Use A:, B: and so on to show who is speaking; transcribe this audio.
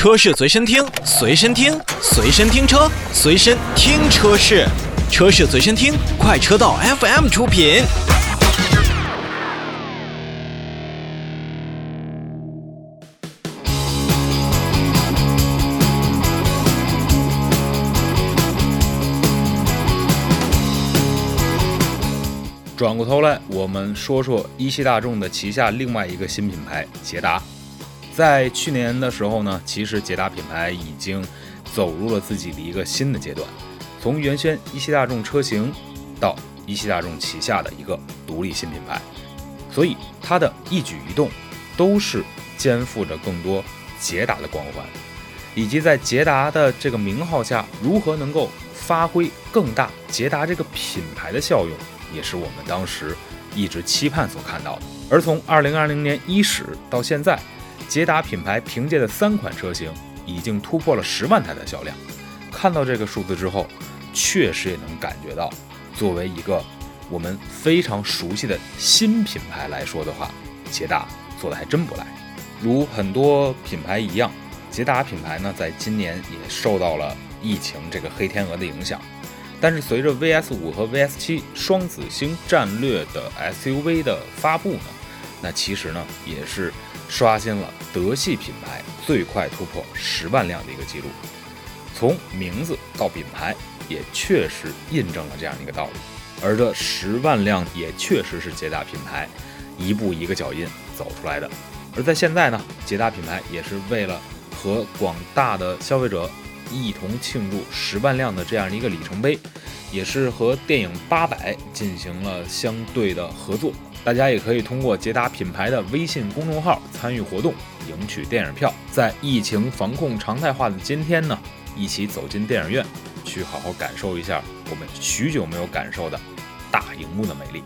A: 车市随身听，随身听，随身听车，随身听车市，车市随身听，快车道 FM 出品。
B: 转过头来，我们说说一汽大众的旗下另外一个新品牌捷达。在去年的时候呢，其实捷达品牌已经走入了自己的一个新的阶段，从原先一汽大众车型到一汽大众旗下的一个独立新品牌，所以它的一举一动都是肩负着更多捷达的光环，以及在捷达的这个名号下如何能够发挥更大捷达这个品牌的效用。也是我们当时一直期盼所看到的。而从二零二零年伊始到现在，捷达品牌凭借的三款车型已经突破了十万台的销量。看到这个数字之后，确实也能感觉到，作为一个我们非常熟悉的新品牌来说的话，捷达做的还真不赖。如很多品牌一样，捷达品牌呢，在今年也受到了疫情这个黑天鹅的影响。但是随着 VS 五和 VS 七双子星战略的 SUV 的发布呢，那其实呢也是刷新了德系品牌最快突破十万辆的一个记录。从名字到品牌，也确实印证了这样一个道理。而这十万辆也确实是捷达品牌一步一个脚印走出来的。而在现在呢，捷达品牌也是为了和广大的消费者。一同庆祝十万辆的这样一个里程碑，也是和电影《八佰》进行了相对的合作。大家也可以通过捷达品牌的微信公众号参与活动，赢取电影票。在疫情防控常态化的今天呢，一起走进电影院，去好好感受一下我们许久没有感受的大荧幕的美丽。